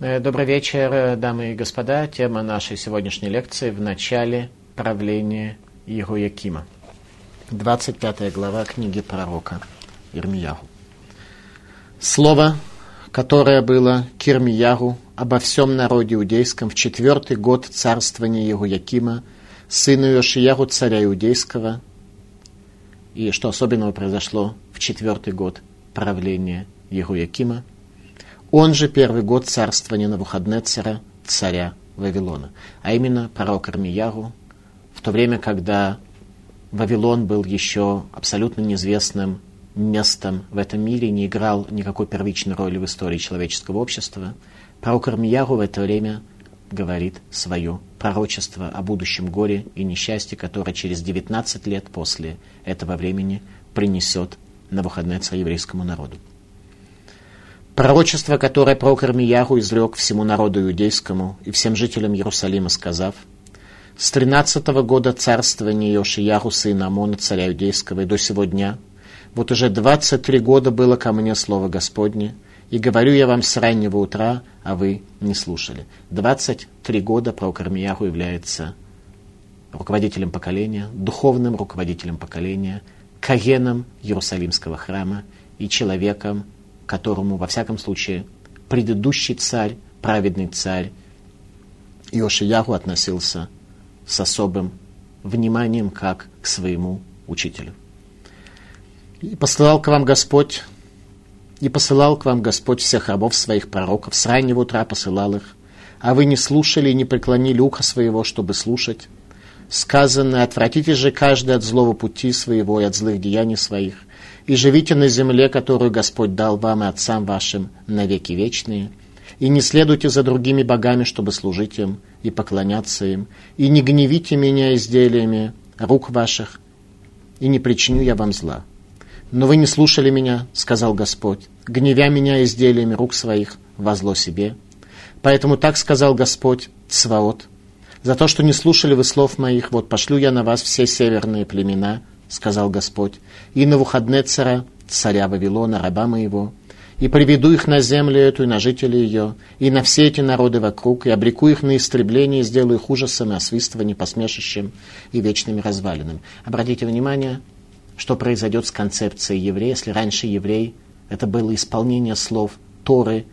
Э, Добрый вечер, дамы и господа. Тема нашей сегодняшней лекции в начале правления Иероякима. 25 глава книги пророка Ирмиягу. Слово, которое было к Ирмиягу обо всем народе иудейском в четвертый год царствования Иероякима, сына Иошиягу, царя иудейского, и что особенного произошло в четвертый год правления Иероякима, он же первый год царствования Навуходнецера, царя Вавилона, а именно пророк Армияру, в то время, когда Вавилон был еще абсолютно неизвестным местом в этом мире, не играл никакой первичной роли в истории человеческого общества, пророк Армияру в это время говорит свое пророчество о будущем горе и несчастье, которое через 19 лет после этого времени принесет Навуходнецер еврейскому народу. Пророчество, которое пророк Ирмияху изрек всему народу иудейскому и всем жителям Иерусалима, сказав, «С тринадцатого года царствования Иошияху, сына Амона, царя иудейского, и до сего дня, вот уже двадцать три года было ко мне слово Господне, и говорю я вам с раннего утра, а вы не слушали». Двадцать три года пророк Ирмияху является руководителем поколения, духовным руководителем поколения, кагеном Иерусалимского храма и человеком, которому, во всяком случае, предыдущий царь, праведный царь Иошияху относился с особым вниманием, как к своему учителю. И посылал к вам Господь, и посылал к вам Господь всех рабов своих пророков, с раннего утра посылал их, а вы не слушали и не преклонили ухо своего, чтобы слушать. Сказано, отвратите же каждый от злого пути своего и от злых деяний своих, и живите на земле, которую Господь дал вам и отцам вашим на веки вечные, и не следуйте за другими богами, чтобы служить им и поклоняться им, и не гневите меня изделиями рук ваших, и не причиню я вам зла. Но вы не слушали меня, сказал Господь, гневя меня изделиями рук своих во зло себе. Поэтому так сказал Господь, Цваот, за то, что не слушали вы слов моих, вот пошлю я на вас все северные племена, сказал Господь, и на Вуходнецера, царя Вавилона, раба моего, и приведу их на землю эту и на жителей ее, и на все эти народы вокруг, и обреку их на истребление, и сделаю их ужасом и освистыванием, посмешищем и вечными развалинами. Обратите внимание, что произойдет с концепцией еврея, если раньше еврей это было исполнение слов Торы,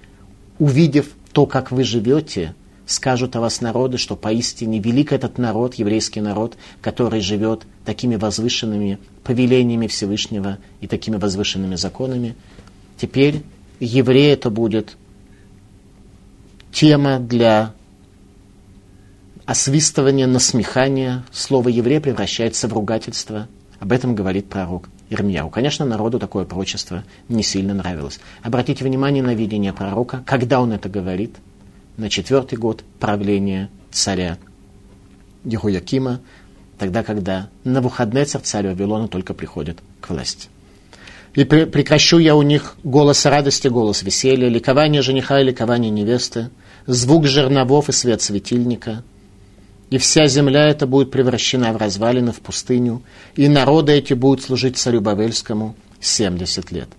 увидев то, как вы живете, скажут о вас народы, что поистине велик этот народ, еврейский народ, который живет такими возвышенными повелениями Всевышнего и такими возвышенными законами. Теперь еврей это будет тема для освистывания, насмехания. Слово еврей превращается в ругательство. Об этом говорит пророк Ирмияу. Конечно, народу такое пророчество не сильно нравилось. Обратите внимание на видение пророка, когда он это говорит. На четвертый год правления царя Ехуякима, тогда, когда на выходные царь Вавилона только приходит к власти. И прекращу я у них голос радости, голос веселья, ликование жениха и ликование невесты, звук жерновов и свет светильника. И вся земля эта будет превращена в развалины, в пустыню, и народы эти будут служить царю Бавельскому 70 лет.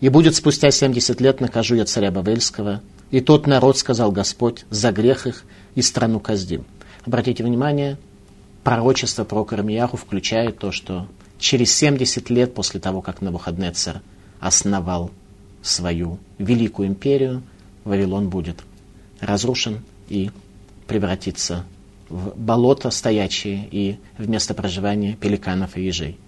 И будет спустя 70 лет накажу я царя Бавельского, и тот народ, сказал Господь, за грех их и страну каздим. Обратите внимание, пророчество про Кармияху включает то, что через 70 лет после того, как Навуходнецер основал свою великую империю, Вавилон будет разрушен и превратится в болото стоячее и в место проживания пеликанов и ежей.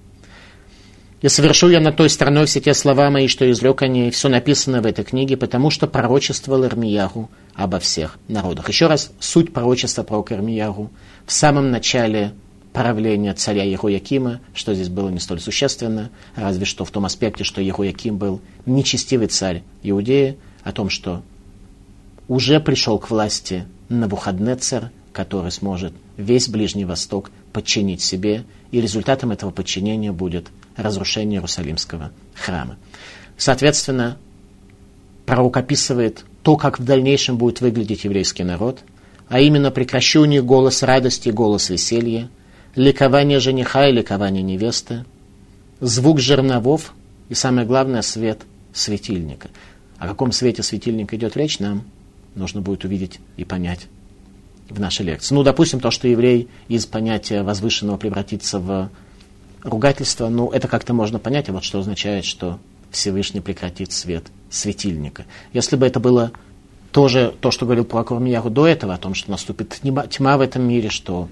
И совершу я над той страной все те слова мои, что изрек о ней, все написано в этой книге, потому что пророчествовал Ирмиягу обо всех народах. Еще раз, суть пророчества про Ирмиягу в самом начале правления царя Ехуякима, что здесь было не столь существенно, разве что в том аспекте, что Ехуяким был нечестивый царь Иудеи, о том, что уже пришел к власти Навуходнецер, который сможет весь Ближний Восток подчинить себе, и результатом этого подчинения будет разрушение Иерусалимского храма. Соответственно, пророк описывает то, как в дальнейшем будет выглядеть еврейский народ, а именно них голос радости, голос веселья, ликование жениха и ликование невесты, звук жерновов и, самое главное, свет светильника. О каком свете светильника идет речь, нам нужно будет увидеть и понять в нашей лекции. Ну, допустим, то, что еврей из понятия возвышенного превратится в ругательство, ну, это как-то можно понять, а вот что означает, что Всевышний прекратит свет светильника. Если бы это было тоже то, что говорил пророк Мияру до этого, о том, что наступит тьма в этом мире, что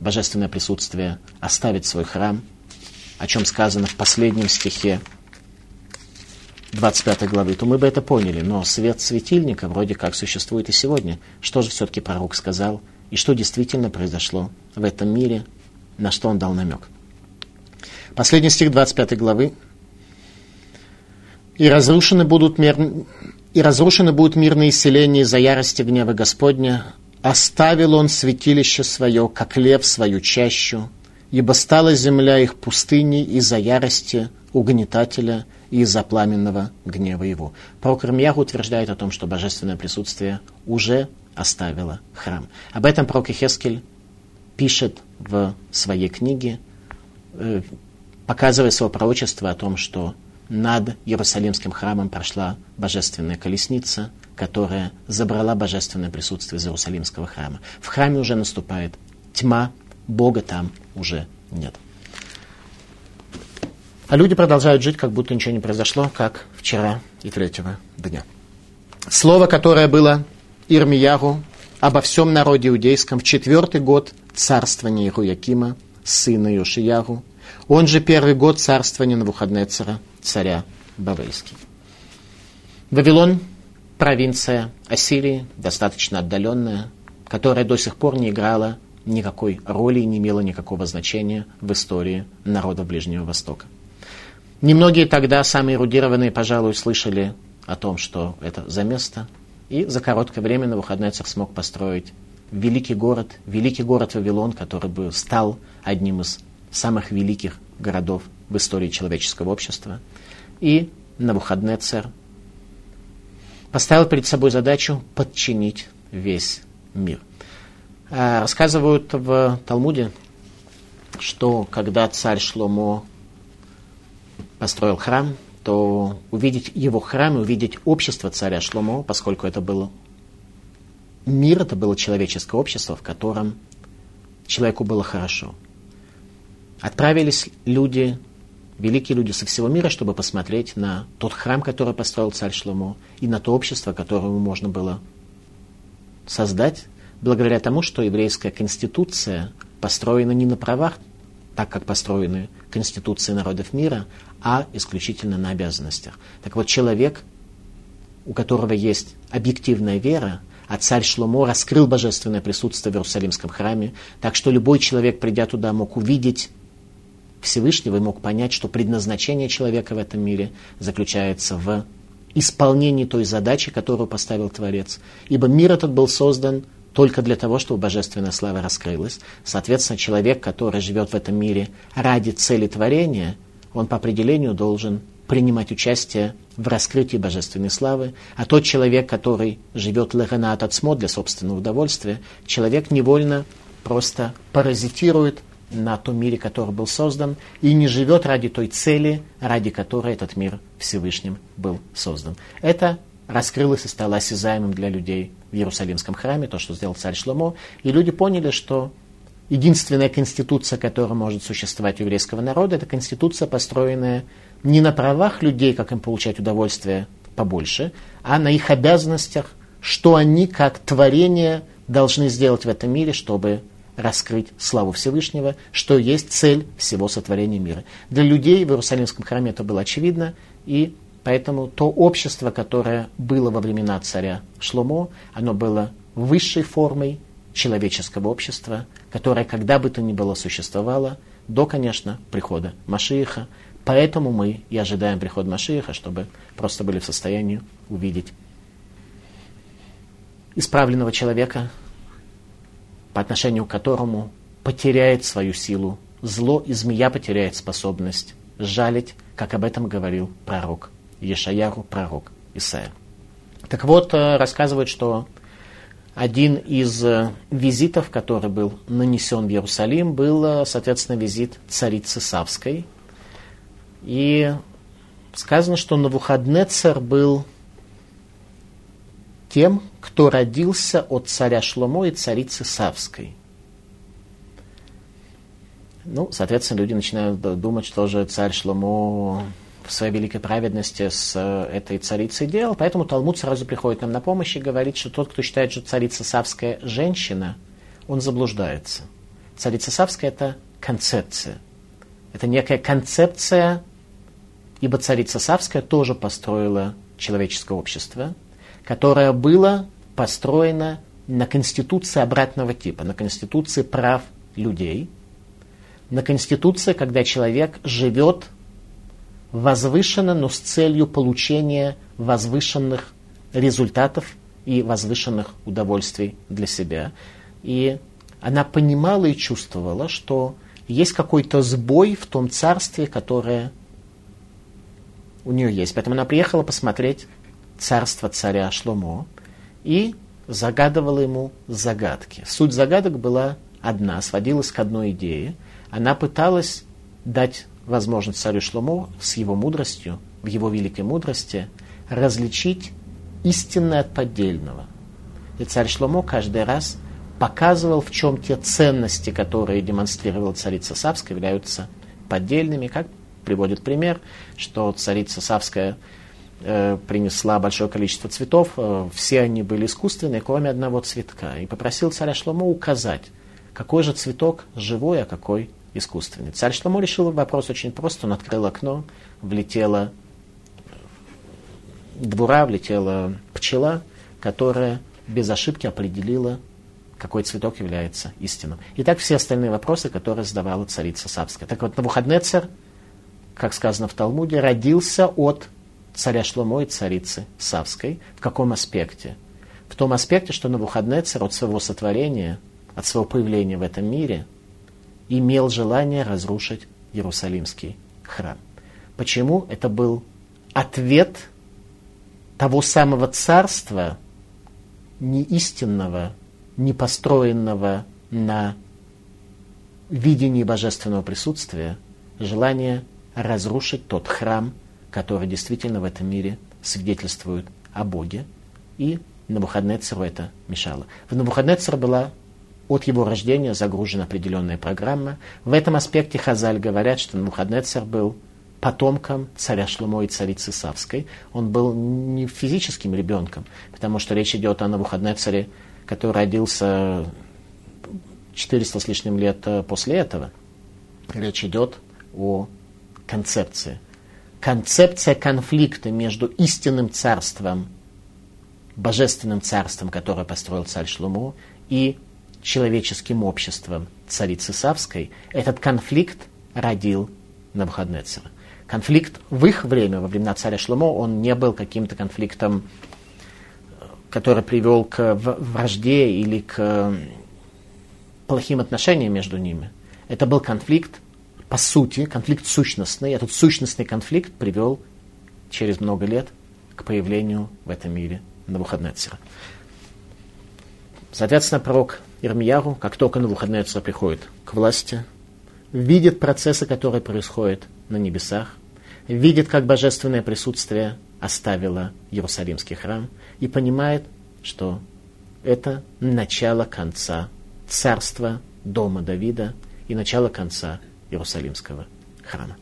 божественное присутствие оставит свой храм, о чем сказано в последнем стихе 25 главы, то мы бы это поняли. Но свет светильника вроде как существует и сегодня. Что же все-таки пророк сказал? И что действительно произошло в этом мире? На что он дал намек? Последний стих 25 главы. «И разрушены будут, мир... и разрушены будут мирные селения из-за ярости гнева Господня. Оставил он святилище свое, как лев свою чащу, ибо стала земля их пустыней из-за ярости угнетателя и из-за пламенного гнева его. Пророк Ирмьяху утверждает о том, что божественное присутствие уже оставило храм. Об этом пророк Хескель пишет в своей книге, э, показывая свое пророчество о том, что над Иерусалимским храмом прошла божественная колесница, которая забрала божественное присутствие из Иерусалимского храма. В храме уже наступает тьма, Бога там уже нет. А люди продолжают жить, как будто ничего не произошло, как вчера и третьего дня. Слово, которое было Ирмиягу обо всем народе иудейском в четвертый год царствования Ируякима, сына Йошиягу, он же первый год царствования Навуходнецера, царя Бавейский. Вавилон – провинция Ассирии, достаточно отдаленная, которая до сих пор не играла никакой роли и не имела никакого значения в истории народа Ближнего Востока. Немногие тогда, самые эрудированные, пожалуй, слышали о том, что это за место. И за короткое время Навуходнецер смог построить великий город, великий город Вавилон, который бы стал одним из самых великих городов в истории человеческого общества. И Навуходнецер поставил перед собой задачу подчинить весь мир. А, рассказывают в Талмуде, что когда царь Шломо построил храм, то увидеть его храм и увидеть общество царя Шломо, поскольку это было мир, это было человеческое общество, в котором человеку было хорошо. Отправились люди, великие люди со всего мира, чтобы посмотреть на тот храм, который построил царь Шломо, и на то общество, которому можно было создать, благодаря тому, что еврейская конституция построена не на правах, так как построены конституции народов мира, а исключительно на обязанностях. Так вот, человек, у которого есть объективная вера, а царь Шломо раскрыл божественное присутствие в Иерусалимском храме, так что любой человек, придя туда, мог увидеть Всевышнего и мог понять, что предназначение человека в этом мире заключается в исполнении той задачи, которую поставил Творец. Ибо мир этот был создан только для того, чтобы божественная слава раскрылась. Соответственно, человек, который живет в этом мире ради цели творения – он по определению должен принимать участие в раскрытии божественной славы, а тот человек, который живет леханат отсмо для собственного удовольствия, человек невольно просто паразитирует на том мире, который был создан, и не живет ради той цели, ради которой этот мир Всевышним был создан. Это раскрылось и стало осязаемым для людей в Иерусалимском храме, то, что сделал царь Шломо, и люди поняли, что единственная конституция, которая может существовать у еврейского народа, это конституция, построенная не на правах людей, как им получать удовольствие побольше, а на их обязанностях, что они как творение должны сделать в этом мире, чтобы раскрыть славу Всевышнего, что есть цель всего сотворения мира. Для людей в Иерусалимском храме это было очевидно, и поэтому то общество, которое было во времена царя Шломо, оно было высшей формой человеческого общества, которое когда бы то ни было существовало, до, конечно, прихода Машииха. Поэтому мы и ожидаем приход Машииха, чтобы просто были в состоянии увидеть исправленного человека, по отношению к которому потеряет свою силу зло, и змея потеряет способность жалить, как об этом говорил пророк Ешаяру, пророк Исаия. Так вот, э, рассказывают, что один из э, визитов, который был нанесен в Иерусалим, был, э, соответственно, визит царицы Савской. И сказано, что на Навуходнецер был тем, кто родился от царя Шломо и царицы Савской. Ну, соответственно, люди начинают думать, что же царь Шломо в своей великой праведности с э, этой царицей делал. Поэтому Талмуд сразу приходит нам на помощь и говорит, что тот, кто считает, что царица Савская женщина, он заблуждается. Царица Савская – это концепция. Это некая концепция, ибо царица Савская тоже построила человеческое общество, которое было построено на конституции обратного типа, на конституции прав людей, на конституции, когда человек живет возвышенно, но с целью получения возвышенных результатов и возвышенных удовольствий для себя. И она понимала и чувствовала, что есть какой-то сбой в том царстве, которое у нее есть. Поэтому она приехала посмотреть царство царя Шломо и загадывала ему загадки. Суть загадок была одна, сводилась к одной идее. Она пыталась дать возможность царю Шломо с его мудростью, в его великой мудрости, различить истинное от поддельного. И царь Шломо каждый раз показывал, в чем те ценности, которые демонстрировала царица Савская, являются поддельными. Как приводит пример, что царица Савская принесла большое количество цветов, э, все они были искусственные, кроме одного цветка. И попросил царя Шломо указать, какой же цветок живой, а какой искусственный. Царь Шломо решил вопрос очень просто. Он открыл окно, влетела двора, влетела пчела, которая без ошибки определила, какой цветок является истинным. И так все остальные вопросы, которые задавала царица Савская. Так вот, Навуходнецер, как сказано в Талмуде, родился от царя Шломо и царицы Савской. В каком аспекте? В том аспекте, что Навуходнецер от своего сотворения, от своего появления в этом мире – имел желание разрушить Иерусалимский храм. Почему? Это был ответ того самого царства, не истинного, не построенного на видении божественного присутствия, желание разрушить тот храм, который действительно в этом мире свидетельствует о Боге, и Навуходнецеру это мешало. В Навуходнецера была от его рождения загружена определенная программа. В этом аспекте Хазаль говорят, что Мухаднецер был потомком царя Шлумо и царицы Савской. Он был не физическим ребенком, потому что речь идет о Навуходнецере, который родился 400 с лишним лет э, после этого. Речь идет о концепции. Концепция конфликта между истинным царством, божественным царством, которое построил царь Шлумо, и человеческим обществом царицы Савской, этот конфликт родил Навуходнецера. Конфликт в их время, во времена царя Шломо, он не был каким-то конфликтом, который привел к вражде или к плохим отношениям между ними. Это был конфликт, по сути, конфликт сущностный. Этот сущностный конфликт привел через много лет к появлению в этом мире Навуходнецера. Соответственно, пророк Ирмияру, как только Навуходнецер приходит к власти, видит процессы, которые происходят на небесах, видит, как божественное присутствие оставило Иерусалимский храм и понимает, что это начало конца царства дома Давида и начало конца Иерусалимского храма.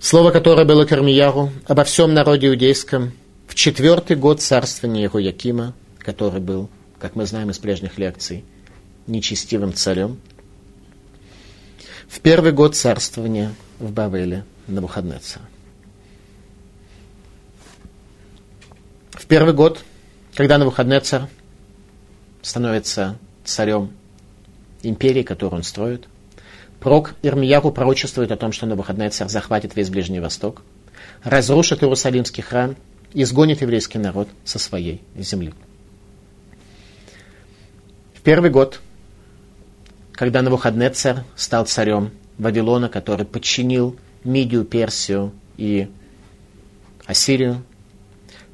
Слово, которое было к Армияру обо всем народе иудейском в четвертый год царствования Якима который был, как мы знаем из прежних лекций, нечестивым царем. В первый год царствования в Бавеле на Навуходнецера. В первый год, когда на Навуходнецер становится царем империи, которую он строит, Прок Ирмияру пророчествует о том, что на Навуходнецер захватит весь Ближний Восток, разрушит Иерусалимский храм, изгонит еврейский народ со своей земли первый год, когда Навуходнецер стал царем Вавилона, который подчинил Мидию, Персию и Ассирию,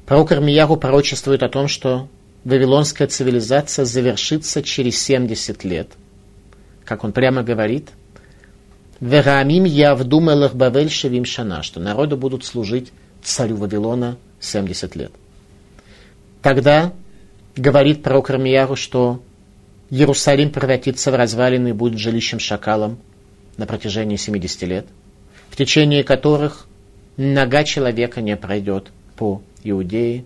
пророк Армияру пророчествует о том, что вавилонская цивилизация завершится через 70 лет. Как он прямо говорит, «Верамим я вдумалах Бавель шевим шана», что народы будут служить царю Вавилона 70 лет. Тогда говорит пророк Рамияру, что Иерусалим превратится в развалины и будет жилищем шакалом на протяжении 70 лет, в течение которых нога человека не пройдет по Иудее.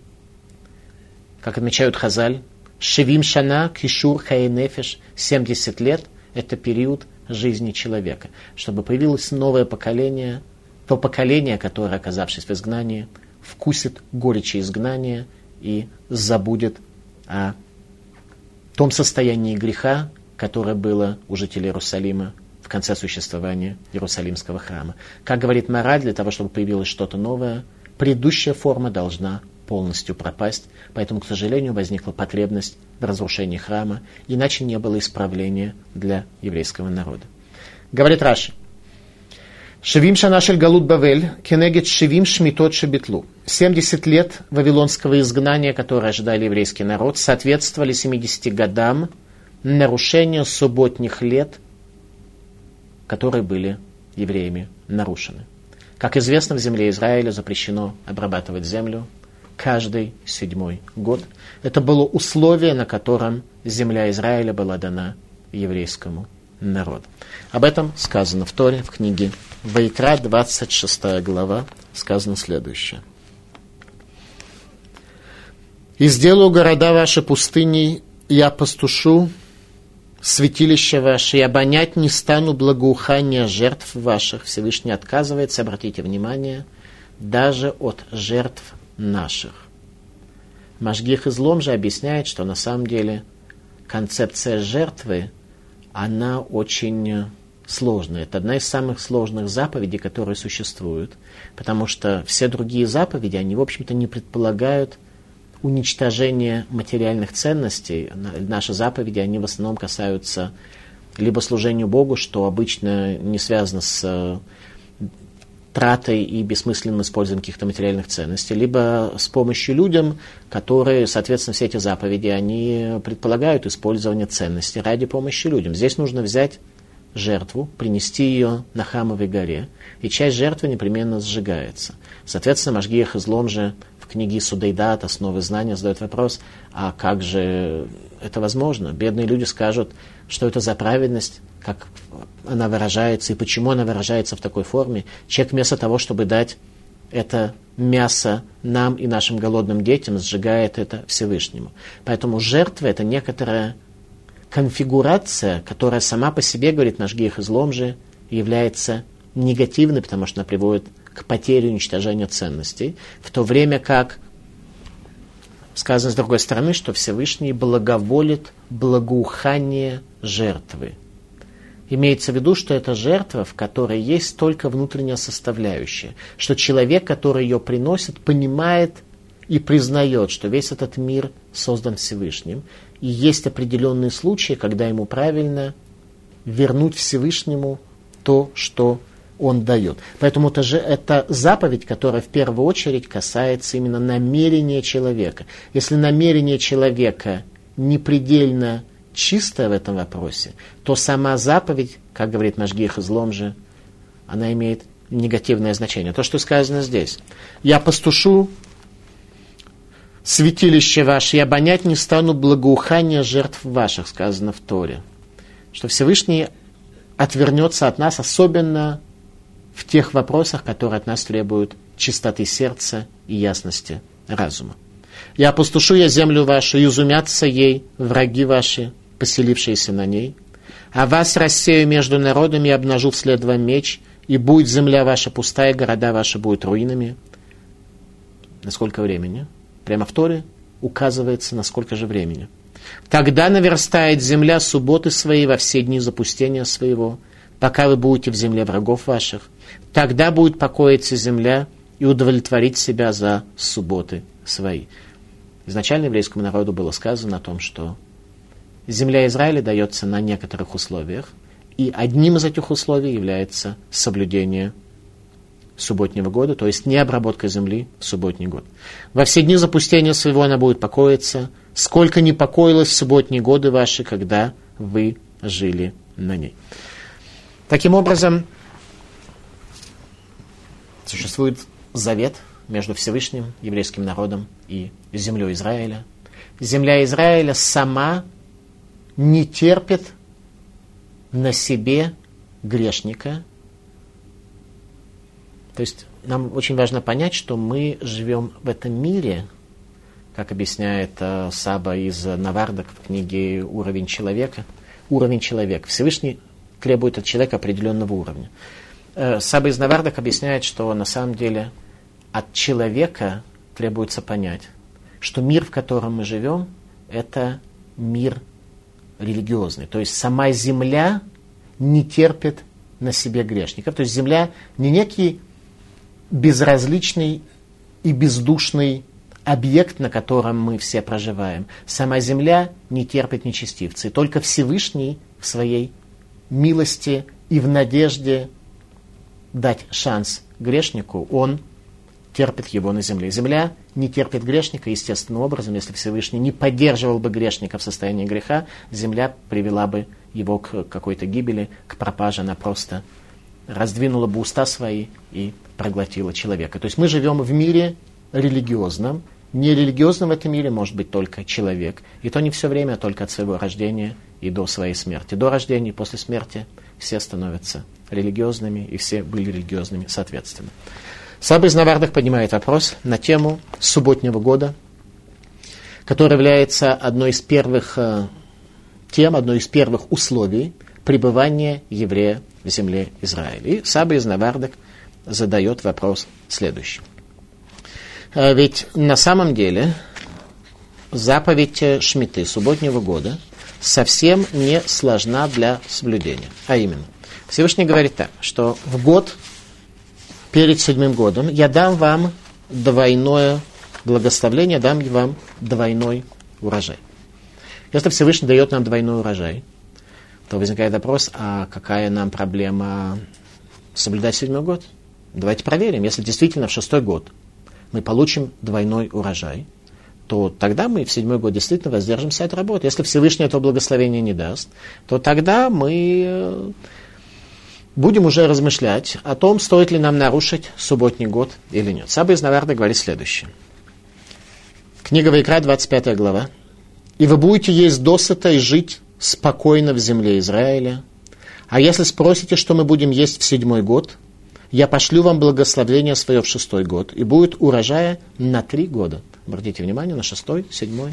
Как отмечают Хазаль, Шевим Шана, Кишур, Хаенефеш, 70 лет – это период жизни человека, чтобы появилось новое поколение, то поколение, которое, оказавшись в изгнании, вкусит горечи изгнания и забудет о том состоянии греха, которое было у жителей Иерусалима в конце существования Иерусалимского храма. Как говорит Мораль, для того, чтобы появилось что-то новое, предыдущая форма должна полностью пропасть, поэтому, к сожалению, возникла потребность в разрушении храма, иначе не было исправления для еврейского народа. Говорит Раши, Шевим Шанашель Галут Бавель, Кенегет Шевим Шмитот Шабитлу. 70 лет вавилонского изгнания, которое ожидали еврейский народ, соответствовали 70 годам нарушения субботних лет, которые были евреями нарушены. Как известно, в земле Израиля запрещено обрабатывать землю каждый седьмой год. Это было условие, на котором земля Израиля была дана еврейскому народу. Об этом сказано в Торе, в книге Вайкра, 26 глава, сказано следующее. «И сделаю города ваши пустыней, я пастушу святилище ваше, и обонять не стану благоухания жертв ваших». Всевышний отказывается, обратите внимание, даже от жертв наших. Машгих излом же объясняет, что на самом деле концепция жертвы, она очень сложная. Это одна из самых сложных заповедей, которые существуют, потому что все другие заповеди, они, в общем-то, не предполагают уничтожение материальных ценностей. Наши заповеди, они в основном касаются либо служению Богу, что обычно не связано с тратой и бессмысленным использованием каких-то материальных ценностей, либо с помощью людям, которые, соответственно, все эти заповеди, они предполагают использование ценностей ради помощи людям. Здесь нужно взять жертву, принести ее на Хамовой горе, и часть жертвы непременно сжигается. Соответственно, Машгиях излом же в книге Судейдат, основы знания, задает вопрос, а как же это возможно? Бедные люди скажут, что это за праведность, как она выражается и почему она выражается в такой форме. Человек вместо того, чтобы дать это мясо нам и нашим голодным детям, сжигает это Всевышнему. Поэтому жертва – это некоторая конфигурация, которая сама по себе, говорит наш грех излом же, является негативной, потому что она приводит к потере уничтожения ценностей, в то время как сказано с другой стороны, что Всевышний благоволит благоухание жертвы. Имеется в виду, что это жертва, в которой есть только внутренняя составляющая, что человек, который ее приносит, понимает и признает, что весь этот мир создан Всевышним, и есть определенные случаи, когда ему правильно вернуть Всевышнему то, что он дает. Поэтому это же это заповедь, которая в первую очередь касается именно намерения человека. Если намерение человека не предельно чистое в этом вопросе, то сама заповедь, как говорит наш Гех излом же, она имеет негативное значение. То, что сказано здесь. Я пастушу святилище ваше, и обонять не стану благоухания жертв ваших, сказано в Торе. Что Всевышний отвернется от нас, особенно в тех вопросах, которые от нас требуют чистоты сердца и ясности разума. Я опустушу я землю вашу, и изумятся ей враги ваши, поселившиеся на ней. А вас рассею между народами и обнажу вслед вам меч, и будет земля ваша пустая, города ваши будут руинами. На сколько времени? Прямо в Торе указывается, на сколько же времени. Тогда наверстает земля субботы свои во все дни запустения своего, пока вы будете в земле врагов ваших. Тогда будет покоиться земля и удовлетворить себя за субботы свои. Изначально еврейскому народу было сказано о том, что земля Израиля дается на некоторых условиях, и одним из этих условий является соблюдение субботнего года, то есть не обработка земли в субботний год. Во все дни запустения своего она будет покоиться, сколько не покоилось в субботние годы ваши, когда вы жили на ней. Таким образом, существует завет между Всевышним еврейским народом и землей Израиля. Земля Израиля сама не терпит на себе грешника. То есть нам очень важно понять, что мы живем в этом мире, как объясняет э, Саба из Навардок в книге «Уровень человека». Уровень человека. Всевышний требует от человека определенного уровня. Э, Саба из Навардок объясняет, что на самом деле от человека требуется понять, что мир, в котором мы живем, это мир религиозный. То есть сама земля не терпит на себе грешников. То есть земля не некий безразличный и бездушный объект, на котором мы все проживаем. Сама земля не терпит нечестивцы. Только Всевышний в своей милости и в надежде дать шанс грешнику, он терпит его на земле. Земля не терпит грешника естественным образом. Если Всевышний не поддерживал бы грешника в состоянии греха, земля привела бы его к какой-то гибели, к пропаже. Она просто раздвинула бы уста свои и проглотила человека. То есть мы живем в мире религиозном. Нерелигиозным в этом мире может быть только человек. И то не все время, а только от своего рождения и до своей смерти. До рождения и после смерти все становятся религиозными, и все были религиозными соответственно. Саба из Навардах поднимает вопрос на тему субботнего года, который является одной из первых э, тем, одной из первых условий пребывания еврея в земле Израиля. И Саба из Навардах задает вопрос следующий. Э, ведь на самом деле заповедь Шмиты субботнего года совсем не сложна для соблюдения. А именно, Всевышний говорит так, что в год перед седьмым годом я дам вам двойное благословление, дам вам двойной урожай. Если Всевышний дает нам двойной урожай, то возникает вопрос, а какая нам проблема соблюдать седьмой год? Давайте проверим. Если действительно в шестой год мы получим двойной урожай, то тогда мы в седьмой год действительно воздержимся от работы. Если Всевышний этого благословения не даст, то тогда мы э, будем уже размышлять о том, стоит ли нам нарушить субботний год или нет. Саба из Наварда говорит следующее. Книга Вайкра, 25 глава. «И вы будете есть досыта и жить спокойно в земле Израиля. А если спросите, что мы будем есть в седьмой год, я пошлю вам благословение свое в шестой год, и будет урожая на три года». Обратите внимание на шестой, седьмой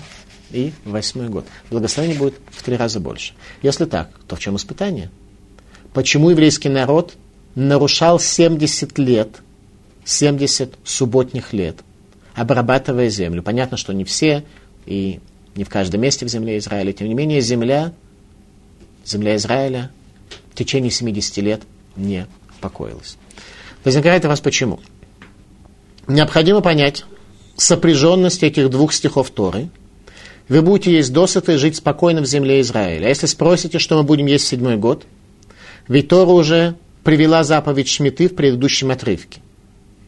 и восьмой год. Благословение будет в три раза больше. Если так, то в чем испытание? почему еврейский народ нарушал 70 лет, 70 субботних лет, обрабатывая землю. Понятно, что не все и не в каждом месте в земле Израиля. Тем не менее, земля, земля Израиля в течение 70 лет не покоилась. Возникает у вас почему? Необходимо понять сопряженность этих двух стихов Торы. Вы будете есть досыта и жить спокойно в земле Израиля. А если спросите, что мы будем есть в седьмой год – ведь Тора уже привела заповедь Шмиты в предыдущем отрывке.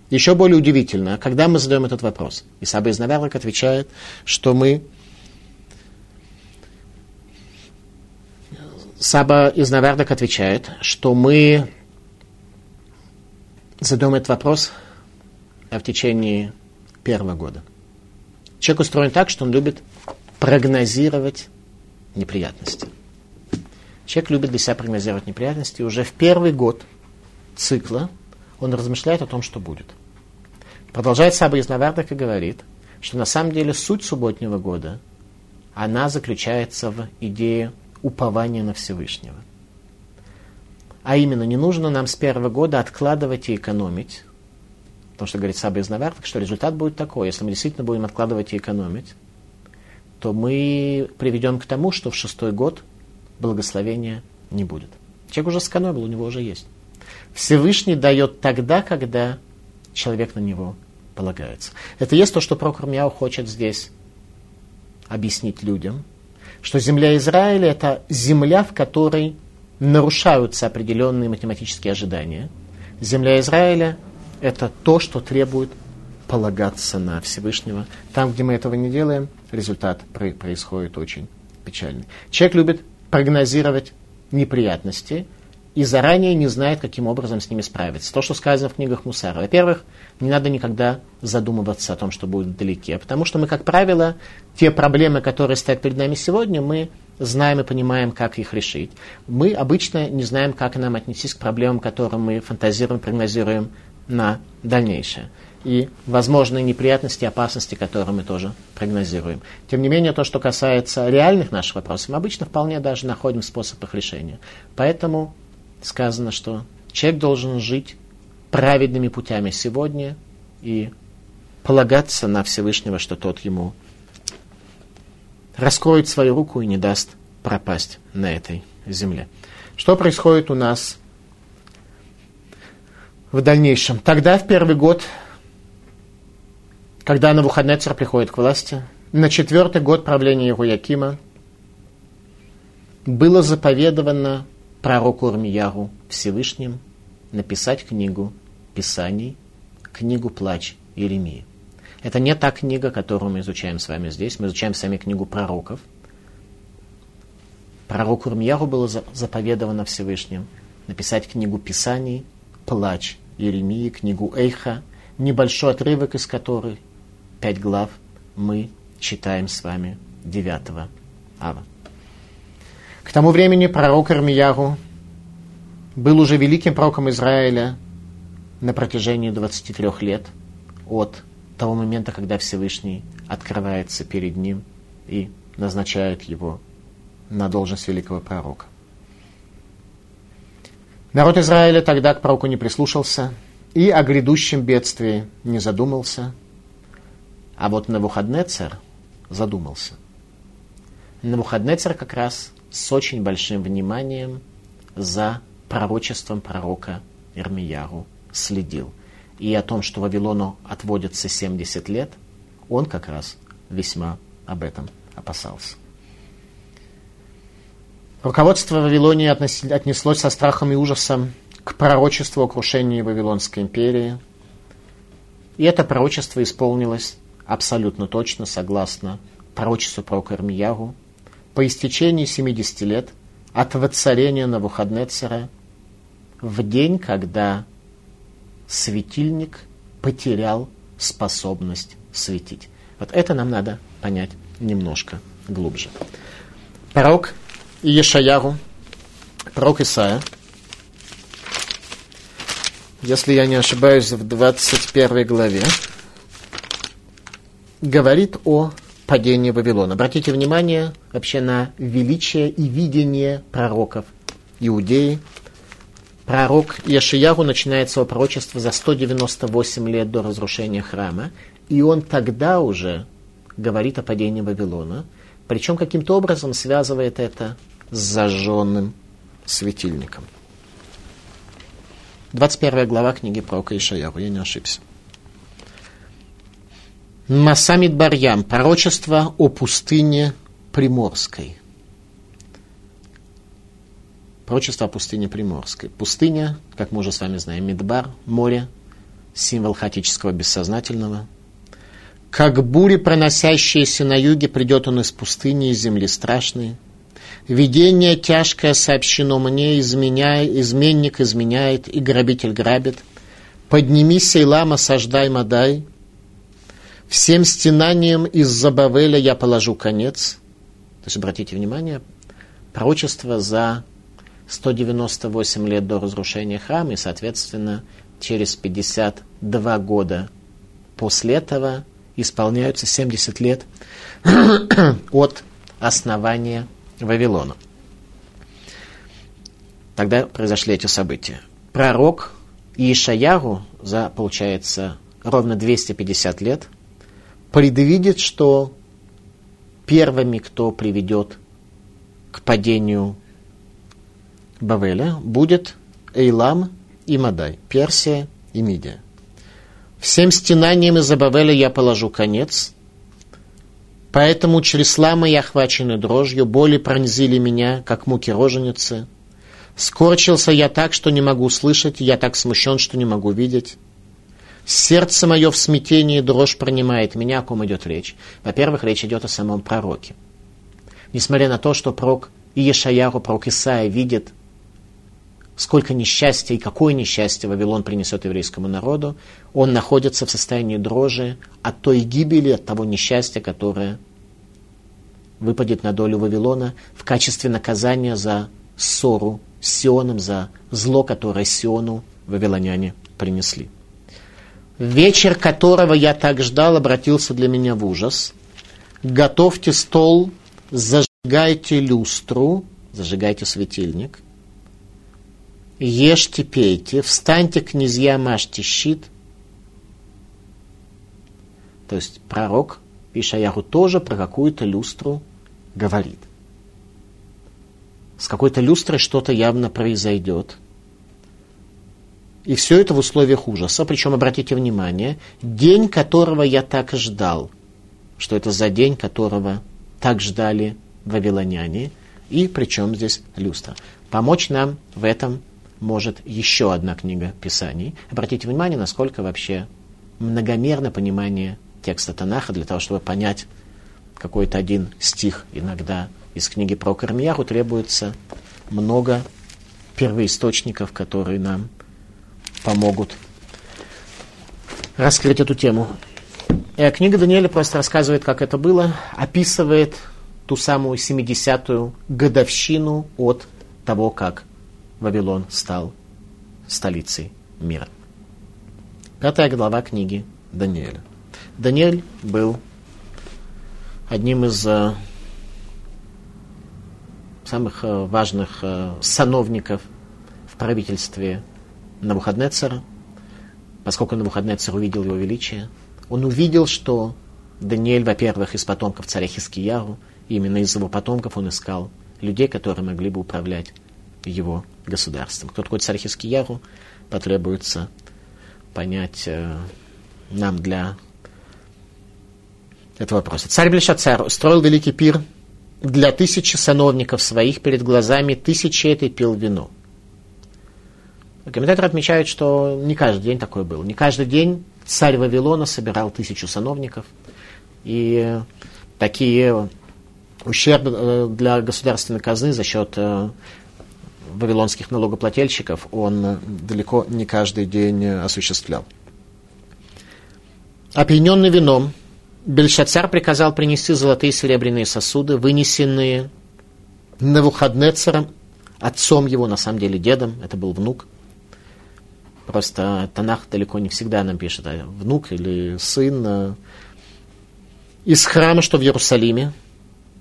Еще более удивительно, когда мы задаем этот вопрос. И Саба из Навярок отвечает, что мы... Саба из Навярдок отвечает, что мы задаем этот вопрос в течение первого года. Человек устроен так, что он любит прогнозировать неприятности. Человек любит для себя прогнозировать неприятности. И уже в первый год цикла он размышляет о том, что будет. Продолжает Саба из Навардак и говорит, что на самом деле суть субботнего года, она заключается в идее упования на Всевышнего. А именно, не нужно нам с первого года откладывать и экономить, потому что говорит Саба из Навардак, что результат будет такой, если мы действительно будем откладывать и экономить, то мы приведем к тому, что в шестой год благословения не будет. Человек уже сэкономил, у него уже есть. Всевышний дает тогда, когда человек на него полагается. Это есть то, что Прокор Мяу хочет здесь объяснить людям, что земля Израиля – это земля, в которой нарушаются определенные математические ожидания. Земля Израиля – это то, что требует полагаться на Всевышнего. Там, где мы этого не делаем, результат происходит очень печальный. Человек любит прогнозировать неприятности и заранее не знает, каким образом с ними справиться. То, что сказано в книгах Мусара. Во-первых, не надо никогда задумываться о том, что будет вдалеке, потому что мы, как правило, те проблемы, которые стоят перед нами сегодня, мы знаем и понимаем, как их решить. Мы обычно не знаем, как нам отнестись к проблемам, которым мы фантазируем, прогнозируем на дальнейшее. И возможные неприятности, опасности, которые мы тоже прогнозируем. Тем не менее, то, что касается реальных наших вопросов, мы обычно вполне даже находим способ их решения. Поэтому сказано, что человек должен жить праведными путями сегодня и полагаться на Всевышнего, что тот ему раскроет свою руку и не даст пропасть на этой земле. Что происходит у нас в дальнейшем? Тогда, в первый год, когда Навуходнецер приходит к власти, на четвертый год правления Руякима было заповедовано пророку Армияру Всевышним написать книгу Писаний, книгу Плач Иеремии. Это не та книга, которую мы изучаем с вами здесь. Мы изучаем с вами книгу пророков. Пророку Ирмияру было заповедовано Всевышним написать книгу Писаний, Плач Иеремии, книгу Эйха, небольшой отрывок из которой, пять глав, мы читаем с вами 9 ава. К тому времени пророк Ирмияру был уже великим пророком Израиля на протяжении 23 лет от того момента, когда Всевышний открывается перед ним и назначает его на должность великого пророка. Народ Израиля тогда к пророку не прислушался и о грядущем бедствии не задумался, а вот Навуходнецер задумался. Навуходнецер как раз с очень большим вниманием за пророчеством пророка Ирмияру следил и о том, что Вавилону отводится 70 лет, он как раз весьма об этом опасался. Руководство Вавилонии отнеслось со страхом и ужасом к пророчеству о крушении Вавилонской империи. И это пророчество исполнилось абсолютно точно, согласно пророчеству пророка Ирмиягу. По истечении 70 лет от воцарения Навуходнецера в день, когда светильник потерял способность светить. Вот это нам надо понять немножко глубже. Пророк Иешаяру, пророк Исаия, если я не ошибаюсь, в 21 главе, говорит о падении Вавилона. Обратите внимание вообще на величие и видение пророков Иудеи, пророк Яшиягу начинает свое пророчество за 198 лет до разрушения храма, и он тогда уже говорит о падении Вавилона, причем каким-то образом связывает это с зажженным светильником. 21 глава книги пророка Ишаяру, я не ошибся. Масамид Барьям, пророчество о пустыне Приморской. Пророчество о пустыне Приморской. Пустыня, как мы уже с вами знаем, Мидбар, море, символ хаотического бессознательного. Как бури, проносящиеся на юге, придет он из пустыни, из земли страшной. Видение тяжкое сообщено мне, изменяй, изменник изменяет, и грабитель грабит. Поднимись, Сейлам, осаждай Мадай. Всем стенаниям из-за Бавеля я положу конец. То есть, обратите внимание, пророчество за 198 лет до разрушения храма, и, соответственно, через 52 года после этого исполняются 70 лет от основания Вавилона. Тогда произошли эти события. Пророк Ишаяру за, получается, ровно 250 лет предвидит, что первыми, кто приведет к падению Бавеля будет Эйлам и Мадай, Персия и Мидия. Всем стенаниям из-за Бавеля я положу конец, поэтому чресла мои охвачены дрожью, боли пронзили меня, как муки роженицы. Скорчился я так, что не могу слышать, я так смущен, что не могу видеть. Сердце мое в смятении дрожь принимает меня, о ком идет речь. Во-первых, речь идет о самом пророке. Несмотря на то, что пророк Иешаяру, пророк Исаия видит сколько несчастья и какое несчастье Вавилон принесет еврейскому народу, он находится в состоянии дрожи от той гибели, от того несчастья, которое выпадет на долю Вавилона в качестве наказания за ссору с Сионом, за зло, которое Сиону вавилоняне принесли. Вечер, которого я так ждал, обратился для меня в ужас. Готовьте стол, зажигайте люстру, зажигайте светильник. Ешьте, пейте, встаньте, князья, мажьте щит. То есть пророк Ишаяху тоже про какую-то люстру говорит. С какой-то люстрой что-то явно произойдет. И все это в условиях ужаса. Причем, обратите внимание, день, которого я так ждал. Что это за день, которого так ждали вавилоняне. И причем здесь люстра. Помочь нам в этом может еще одна книга Писаний. Обратите внимание, насколько вообще многомерно понимание текста Танаха для того, чтобы понять какой-то один стих иногда из книги про Кармияху требуется много первоисточников, которые нам помогут раскрыть эту тему. Э, книга Даниэля просто рассказывает, как это было, описывает ту самую 70-ю годовщину от того, как Вавилон стал столицей мира. Пятая глава книги Даниэля. Даниэль был одним из э, самых э, важных э, сановников в правительстве Навуходнецера, поскольку Навуходнецер увидел его величие, он увидел, что Даниэль, во-первых, из потомков царя Хискияру, именно из его потомков он искал людей, которые могли бы управлять его государством. Кто такой царь Хискияру, потребуется понять э, нам для этого вопроса. Царь Блешацар устроил великий пир для тысячи сановников своих перед глазами тысячи этой пил вино. Комментаторы отмечают, что не каждый день такое было. Не каждый день царь Вавилона собирал тысячу сановников. И такие ущербы э, для государственной казны за счет э, вавилонских налогоплательщиков он далеко не каждый день осуществлял. Опьяненный вином, Бельшацар приказал принести золотые и серебряные сосуды, вынесенные Навуходнецером, отцом его, на самом деле дедом, это был внук. Просто Танах далеко не всегда нам пишет, а внук или сын э, из храма, что в Иерусалиме.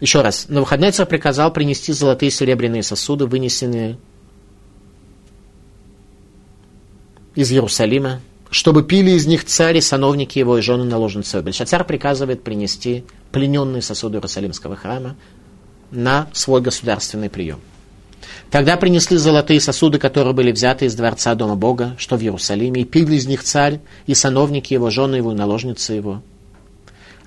Еще раз, Навуходнецер приказал принести золотые и серебряные сосуды, вынесенные из Иерусалима, чтобы пили из них цари, сановники его и жены наложницы Бельшацар приказывает принести плененные сосуды Иерусалимского храма на свой государственный прием. Тогда принесли золотые сосуды, которые были взяты из дворца Дома Бога, что в Иерусалиме, и пили из них царь, и сановники его, жены его, и наложницы его.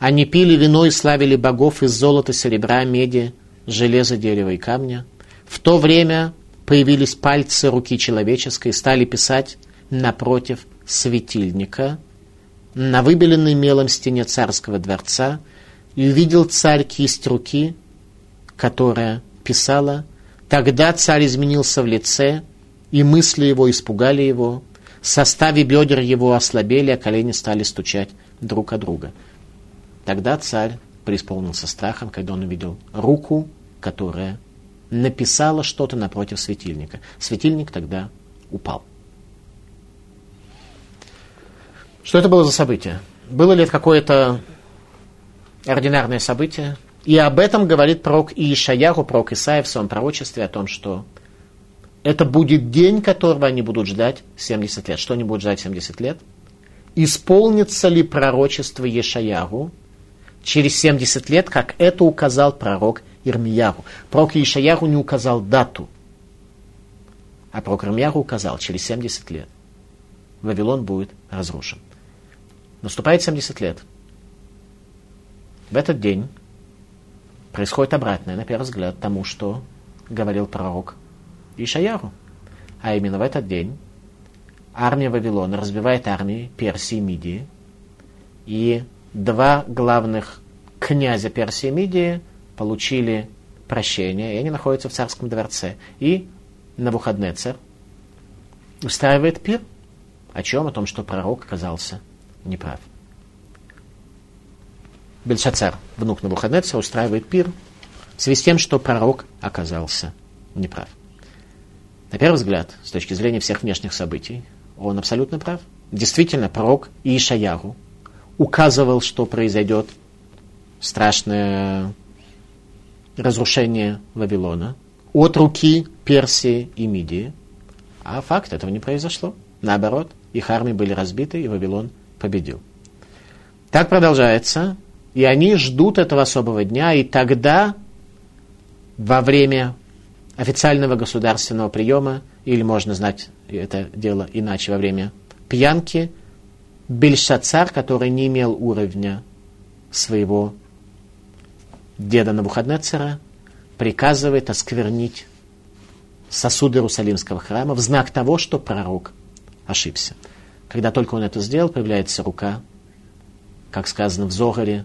Они пили вино и славили богов из золота, серебра, меди, железа, дерева и камня. В то время появились пальцы руки человеческой и стали писать напротив светильника на выбеленной мелом стене царского дворца и увидел царь кисть руки, которая писала Тогда царь изменился в лице, и мысли его испугали его, составе бедер его ослабели, а колени стали стучать друг о друга. Тогда царь преисполнился страхом, когда он увидел руку, которая написала что-то напротив светильника. Светильник тогда упал. Что это было за событие? Было ли это какое-то ординарное событие? И об этом говорит пророк Иишаяху, пророк Исаия в своем пророчестве о том, что это будет день, которого они будут ждать 70 лет. Что они будут ждать 70 лет? Исполнится ли пророчество Ешаяху через 70 лет, как это указал пророк Ирмияху? Пророк Ешаяху не указал дату, а пророк Ирмияху указал через 70 лет. Вавилон будет разрушен. Наступает 70 лет. В этот день происходит обратное, на первый взгляд, тому, что говорил пророк Ишаяру. А именно в этот день армия Вавилона разбивает армии Персии и Мидии, и два главных князя Персии и Мидии получили прощение, и они находятся в царском дворце. И Навуходнецер, устраивает пир. О чем? О том, что пророк оказался неправ. Бельшацар, внук Навуходнецера, устраивает пир в связи с тем, что пророк оказался неправ. На первый взгляд, с точки зрения всех внешних событий, он абсолютно прав. Действительно, пророк Ишаяру указывал, что произойдет страшное разрушение Вавилона от руки Персии и Мидии. А факт этого не произошло. Наоборот, их армии были разбиты, и Вавилон победил. Так продолжается, и они ждут этого особого дня, и тогда, во время официального государственного приема, или можно знать это дело иначе, во время пьянки, Бельшацар, который не имел уровня своего деда Навуходнецера, приказывает осквернить сосуды Иерусалимского храма в знак того, что пророк ошибся. Когда только он это сделал, появляется рука, как сказано в Зогаре,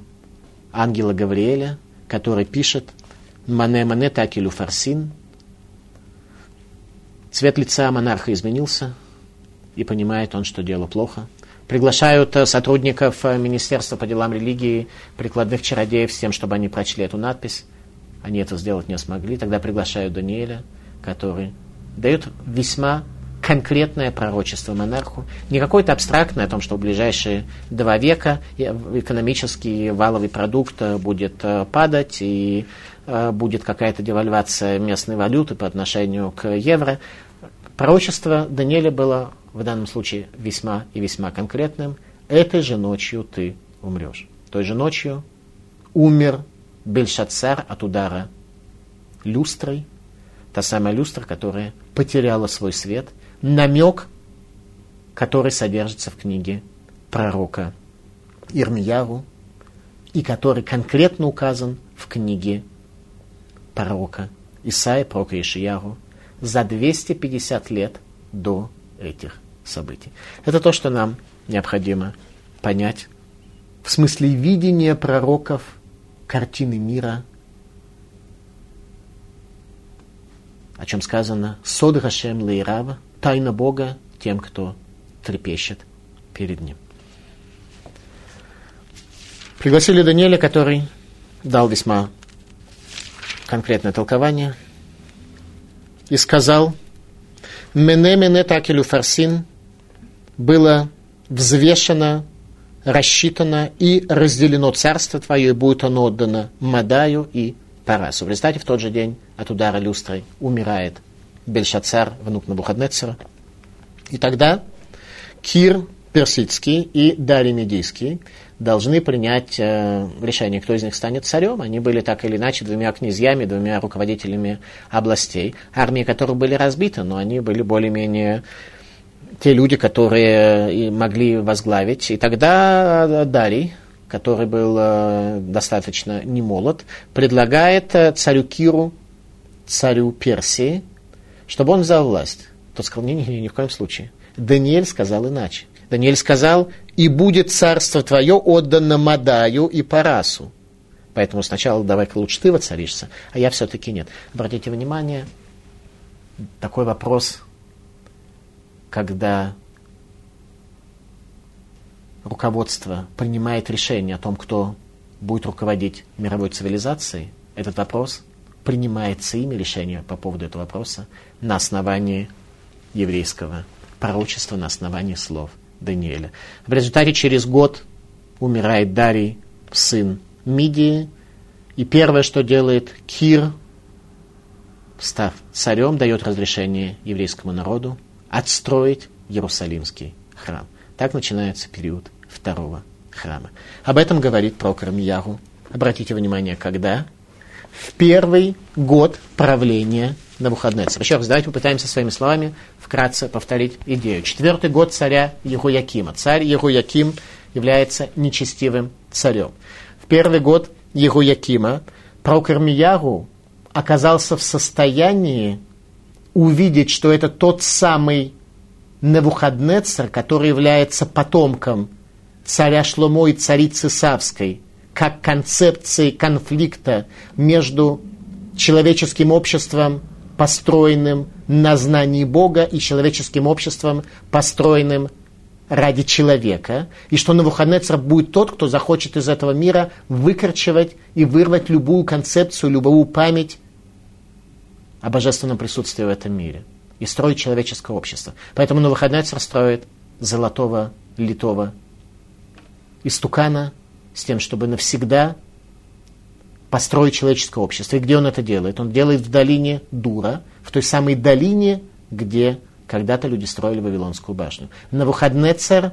ангела Гавриэля, который пишет «Мане мане такилю фарсин». Цвет лица монарха изменился, и понимает он, что дело плохо. Приглашают э, сотрудников э, Министерства по делам религии, прикладных чародеев с тем, чтобы они прочли эту надпись. Они это сделать не смогли. Тогда приглашают Даниэля, который дает весьма конкретное пророчество монарху, не какое-то абстрактное о том, что в ближайшие два века экономический валовый продукт э, будет падать и будет какая-то девальвация местной валюты по отношению к евро. Пророчество Даниэля было в данном случае весьма и весьма конкретным. Этой же ночью ты умрешь. Той же ночью умер Бельшацар от удара люстрой, та самая люстра, которая потеряла свой свет, намек, который содержится в книге пророка Ирмияру, и который конкретно указан в книге пророка Исаия, пророка Ишияру, за 250 лет до этих событий. Это то, что нам необходимо понять в смысле видения пророков картины мира, о чем сказано «Сод Рашем Лейрава» – тайна Бога тем, кто трепещет перед Ним. Пригласили Даниэля, который дал весьма конкретное толкование – и сказал, «Мене мене такелю фарсин» было взвешено, рассчитано и разделено царство твое, и будет оно отдано Мадаю и Парасу. В результате в тот же день от удара люстрой умирает Бельшацар, внук Навуходнецера. И тогда Кир персидский и Дарий Медийский должны принять э, решение, кто из них станет царем. Они были так или иначе двумя князьями, двумя руководителями областей, армии которых были разбиты, но они были более-менее те люди, которые могли возглавить. И тогда Дарий, который был э, достаточно немолод, предлагает э, царю Киру, царю Персии, чтобы он взял власть. Тот сказал, не-не-не, ни в коем случае. Даниэль сказал иначе. Даниэль сказал, и будет царство твое отдано Мадаю и Парасу. Поэтому сначала давай-ка лучше ты воцаришься, а я все-таки нет. Обратите внимание, такой вопрос, когда руководство принимает решение о том, кто будет руководить мировой цивилизацией, этот вопрос принимается ими решение по поводу этого вопроса на основании еврейского пророчества, на основании слов – Даниэля. В результате через год умирает Дарий, сын Мидии, и первое, что делает Кир, став царем, дает разрешение еврейскому народу отстроить Иерусалимский храм. Так начинается период второго храма. Об этом говорит прокор Миягу. Обратите внимание, когда? В первый год правления Навуходнецера. Еще раз, давайте попытаемся своими словами вкратце повторить идею. Четвертый год царя Егуякима. Царь Егуяким является нечестивым царем. В первый год Егуякима пророк Ирмияру оказался в состоянии увидеть, что это тот самый Навуходнецер, который является потомком царя Шломо и царицы Савской, как концепции конфликта между человеческим обществом построенным на знании Бога и человеческим обществом, построенным ради человека, и что Навуходнецер будет тот, кто захочет из этого мира выкорчевать и вырвать любую концепцию, любую память о божественном присутствии в этом мире и строить человеческое общество. Поэтому Навуходнецер строит золотого литого истукана с тем, чтобы навсегда построить человеческое общество. И где он это делает? Он делает в долине Дура, в той самой долине, где когда-то люди строили Вавилонскую башню. Навуходнецер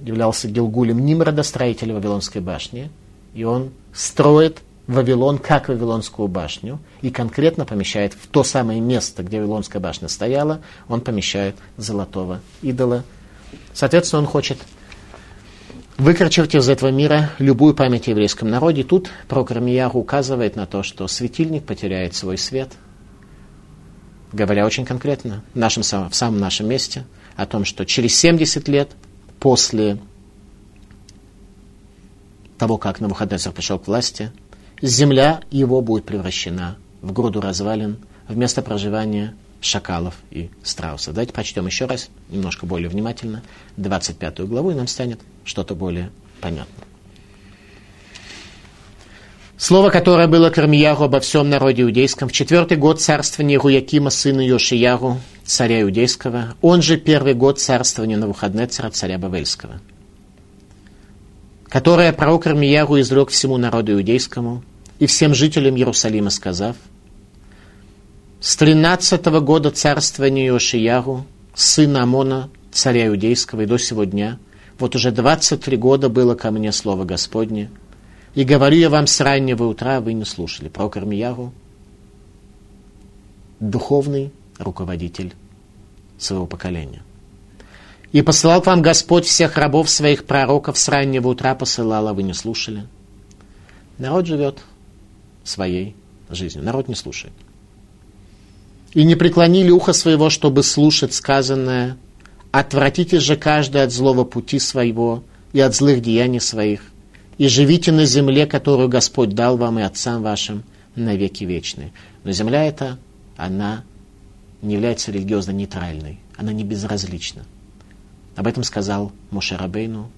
являлся Гилгулем Нимрода, строителя Вавилонской башни, и он строит Вавилон как Вавилонскую башню и конкретно помещает в то самое место, где Вавилонская башня стояла, он помещает золотого идола. Соответственно, он хочет выкручивать из этого мира любую память о еврейском народе. тут пророк Рамияру указывает на то, что светильник потеряет свой свет, говоря очень конкретно, в, нашем, в самом нашем месте, о том, что через 70 лет после того, как Навуходоносор пришел к власти, земля его будет превращена в груду развалин, в место проживания шакалов и страусов. Давайте прочтем еще раз, немножко более внимательно, 25 главу, и нам станет что-то более понятно. Слово, которое было к Армияру обо всем народе иудейском в четвертый год царствования Руякима, сына Йошияру, царя иудейского, он же первый год царствования Навуходнецера, царя Бавельского, которое пророк Армияру изрек всему народу иудейскому и всем жителям Иерусалима, сказав, с тринадцатого года царствования Йошияру, сына Амона, царя иудейского, и до сего дня, вот уже двадцать три года было ко мне слово Господне, и говорю я вам с раннего утра, вы не слушали. Про Кармияру, духовный руководитель своего поколения. И посылал к вам Господь всех рабов своих пророков с раннего утра посылал, а вы не слушали. Народ живет своей жизнью. Народ не слушает. И не преклонили ухо своего, чтобы слушать сказанное. Отвратите же каждый от злого пути своего и от злых деяний своих – и живите на земле, которую Господь дал вам и отцам вашим на веки вечные. Но земля эта, она не является религиозно нейтральной, она не безразлична. Об этом сказал Моше Рабейну,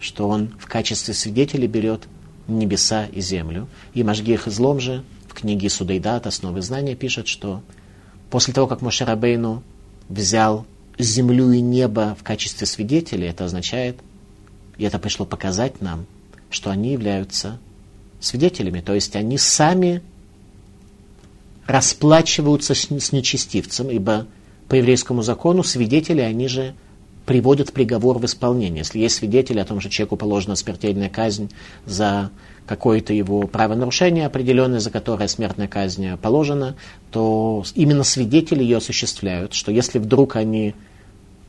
что он в качестве свидетеля берет небеса и землю. И Машгих Излом же в книге Судейдат «Основы знания» пишет, что после того, как Моше Рабейну взял землю и небо в качестве свидетелей, это означает, и это пришло показать нам, что они являются свидетелями, то есть они сами расплачиваются с нечестивцем, ибо по еврейскому закону свидетели, они же приводят приговор в исполнение. Если есть свидетели о том, что человеку положена смертельная казнь за какое-то его правонарушение определенное, за которое смертная казнь положена, то именно свидетели ее осуществляют, что если вдруг они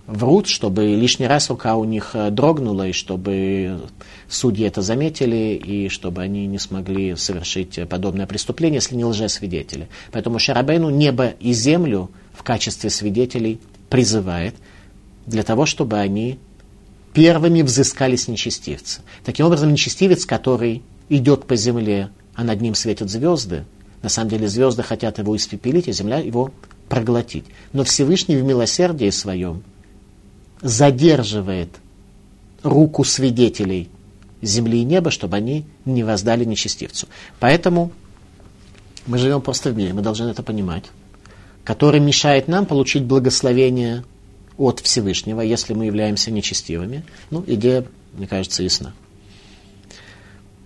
врут, чтобы лишний раз рука у них э, дрогнула, и чтобы судьи это заметили, и чтобы они не смогли совершить подобное преступление, если не лжесвидетели. Поэтому Шарабейну небо и землю в качестве свидетелей призывает для того, чтобы они первыми взыскались нечестивца. Таким образом, нечестивец, который идет по земле, а над ним светят звезды, на самом деле звезды хотят его испепелить, а земля его проглотить. Но Всевышний в милосердии своем задерживает руку свидетелей земли и неба, чтобы они не воздали нечестивцу. Поэтому мы живем просто в мире, мы должны это понимать, который мешает нам получить благословение от Всевышнего, если мы являемся нечестивыми. Ну, идея, мне кажется, ясна.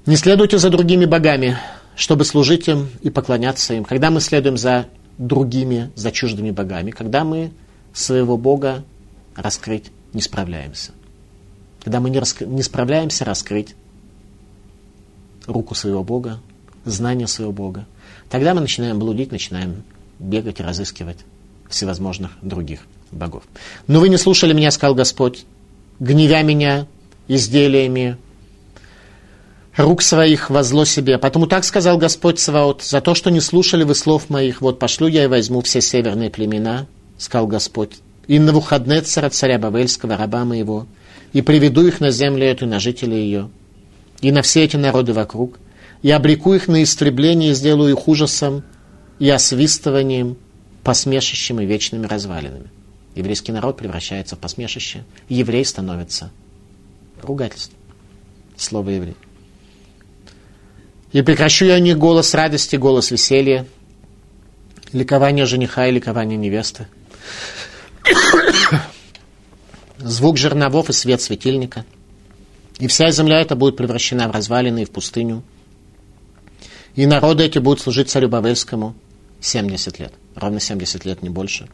Не следуйте за другими богами, чтобы служить им и поклоняться им. Когда мы следуем за другими, за чуждыми богами, когда мы своего Бога раскрыть не справляемся. Когда мы не, раск... не справляемся раскрыть руку своего Бога, знание своего Бога, тогда мы начинаем блудить, начинаем бегать и разыскивать всевозможных других богов. Но вы не слушали меня, сказал Господь, гневя меня изделиями рук своих возло себе. Потому так сказал Господь Саваот, за то, что не слушали вы слов моих, вот пошлю я и возьму все северные племена, сказал Господь, и на Навуходнецера, царя Бавельского, раба моего, и приведу их на землю эту, на жителей ее, и на все эти народы вокруг, и обреку их на истребление, и сделаю их ужасом и освистыванием, посмешищем и вечными развалинами. Еврейский народ превращается в посмешище, еврей становится ругательством. Слово еврей. И прекращу я не голос радости, голос веселья, ликование жениха и ликование невесты. Звук жерновов и свет светильника. И вся земля эта будет превращена в развалины и в пустыню. И народы эти будут служить царю Бавельскому 70 лет. Ровно 70 лет, не больше.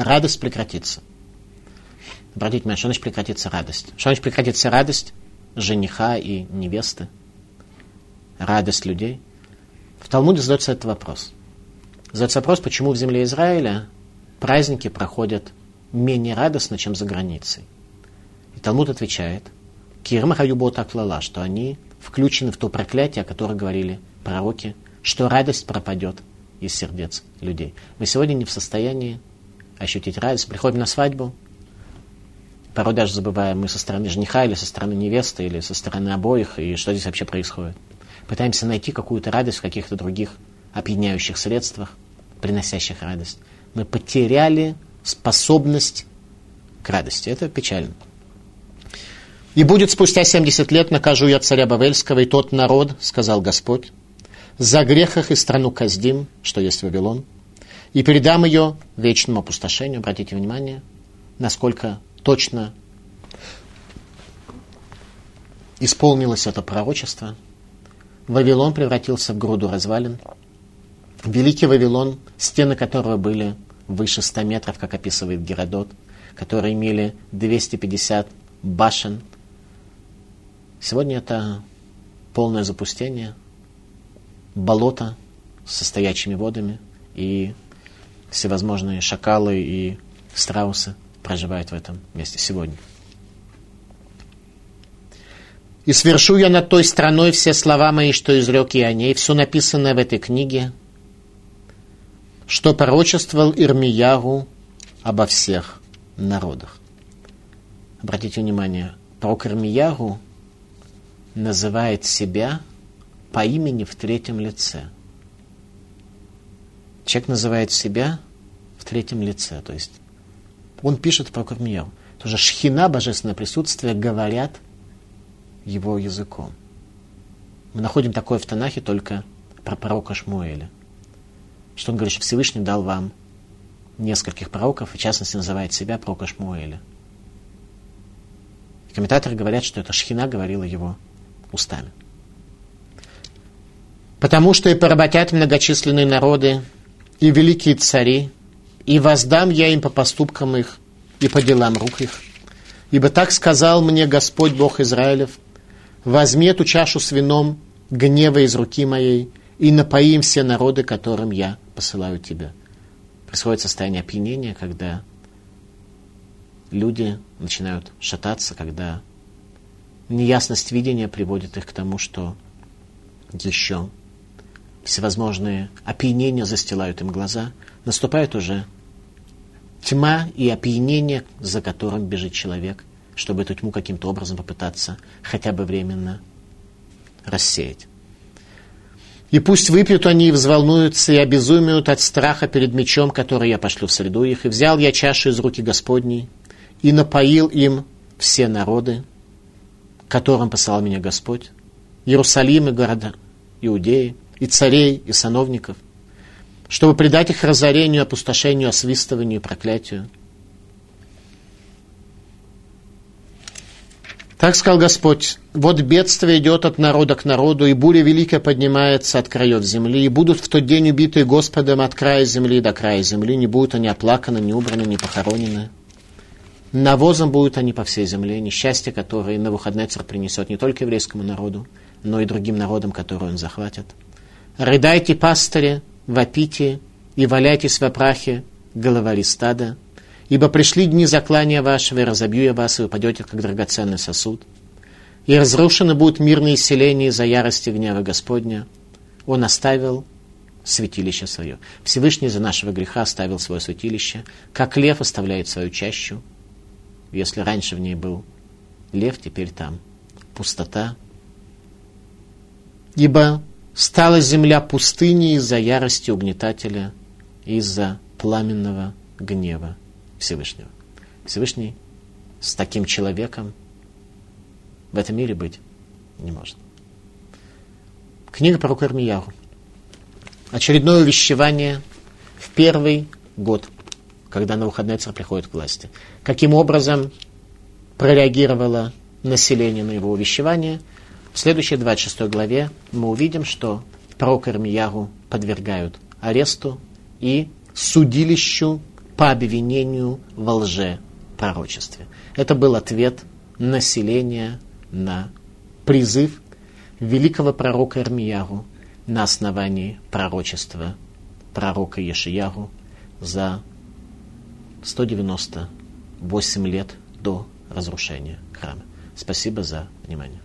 Радость прекратится. Обратите внимание, что значит прекратится радость? Что значит прекратится радость жениха и невесты? Радость людей? В Талмуде задается этот вопрос. Задается вопрос, почему в земле Израиля праздники проходят менее радостно, чем за границей. И Талмуд отвечает, Кирма Хаюбо так лала, что они включены в то проклятие, о котором говорили пророки, что радость пропадет из сердец людей. Мы сегодня не в состоянии ощутить радость. Приходим на свадьбу, порой даже забываем, мы со стороны жениха или со стороны невесты, или со стороны обоих, и что здесь вообще происходит. Пытаемся найти какую-то радость в каких-то других опьяняющих средствах, приносящих радость. Мы потеряли способность к радости. Это печально. «И будет спустя 70 лет накажу я царя Бавельского и тот народ, — сказал Господь, — за грехах и страну Каздим, что есть Вавилон, и передам ее вечному опустошению». Обратите внимание, насколько точно исполнилось это пророчество. Вавилон превратился в груду развалин. Великий Вавилон, стены которого были выше 100 метров, как описывает Геродот, которые имели 250 башен. Сегодня это полное запустение, болото со стоячими водами, и всевозможные шакалы и страусы проживают в этом месте сегодня. «И свершу я над той страной все слова мои, что изрек я о ней, все написанное в этой книге, что пророчествовал Ирмиягу обо всех народах. Обратите внимание, пророк Ирмиягу называет себя по имени в третьем лице. Человек называет себя в третьем лице, то есть он пишет про Ирмиягу. Тоже шхина, божественное присутствие, говорят его языком. Мы находим такое в Танахе только про пророка Шмуэля – что он говорит, что Всевышний дал вам нескольких пророков, в частности называет себя пророка Шмуэля. И комментаторы говорят, что это Шхина говорила его устами. Потому что и поработят многочисленные народы, и великие цари, и воздам я им по поступкам их, и по делам рук их. Ибо так сказал мне Господь Бог Израилев, возьми эту чашу с вином гнева из руки моей, и напоим все народы, которым я посылаю тебя. Происходит состояние опьянения, когда люди начинают шататься, когда неясность видения приводит их к тому, что еще всевозможные опьянения застилают им глаза, наступает уже тьма и опьянение, за которым бежит человек, чтобы эту тьму каким-то образом попытаться хотя бы временно рассеять. И пусть выпьют они и взволнуются, и обезумеют от страха перед мечом, который я пошлю в среду их. И взял я чашу из руки Господней, и напоил им все народы, которым посылал меня Господь, Иерусалим и города Иудеи, и царей, и сановников, чтобы предать их разорению, опустошению, освистыванию проклятию. Так сказал Господь, вот бедствие идет от народа к народу, и буря великая поднимается от краев земли, и будут в тот день убитые Господом от края земли до края земли, не будут они оплаканы, не убраны, не похоронены. Навозом будут они по всей земле, несчастье, которое на выходный царь принесет не только еврейскому народу, но и другим народам, которые он захватит. Рыдайте, пастыри, вопите и валяйтесь в опрахе, головари стада, Ибо пришли дни заклания вашего, и разобью я вас, и вы как драгоценный сосуд. И разрушены будут мирные селения из-за ярости гнева Господня. Он оставил святилище свое. Всевышний за нашего греха оставил свое святилище, как лев оставляет свою чащу. Если раньше в ней был лев, теперь там пустота. Ибо стала земля пустыней из-за ярости угнетателя из-за пламенного гнева Всевышнего. Всевышний с таким человеком в этом мире быть не может. Книга про Кармияру. Очередное увещевание в первый год, когда на выходные царь приходит к власти. Каким образом прореагировало население на его увещевание? В следующей 26 главе мы увидим, что пророк Ирмияру подвергают аресту и судилищу по обвинению во лже пророчестве. Это был ответ населения на призыв великого пророка Ирмияру на основании пророчества пророка Ешияру за 198 лет до разрушения храма. Спасибо за внимание.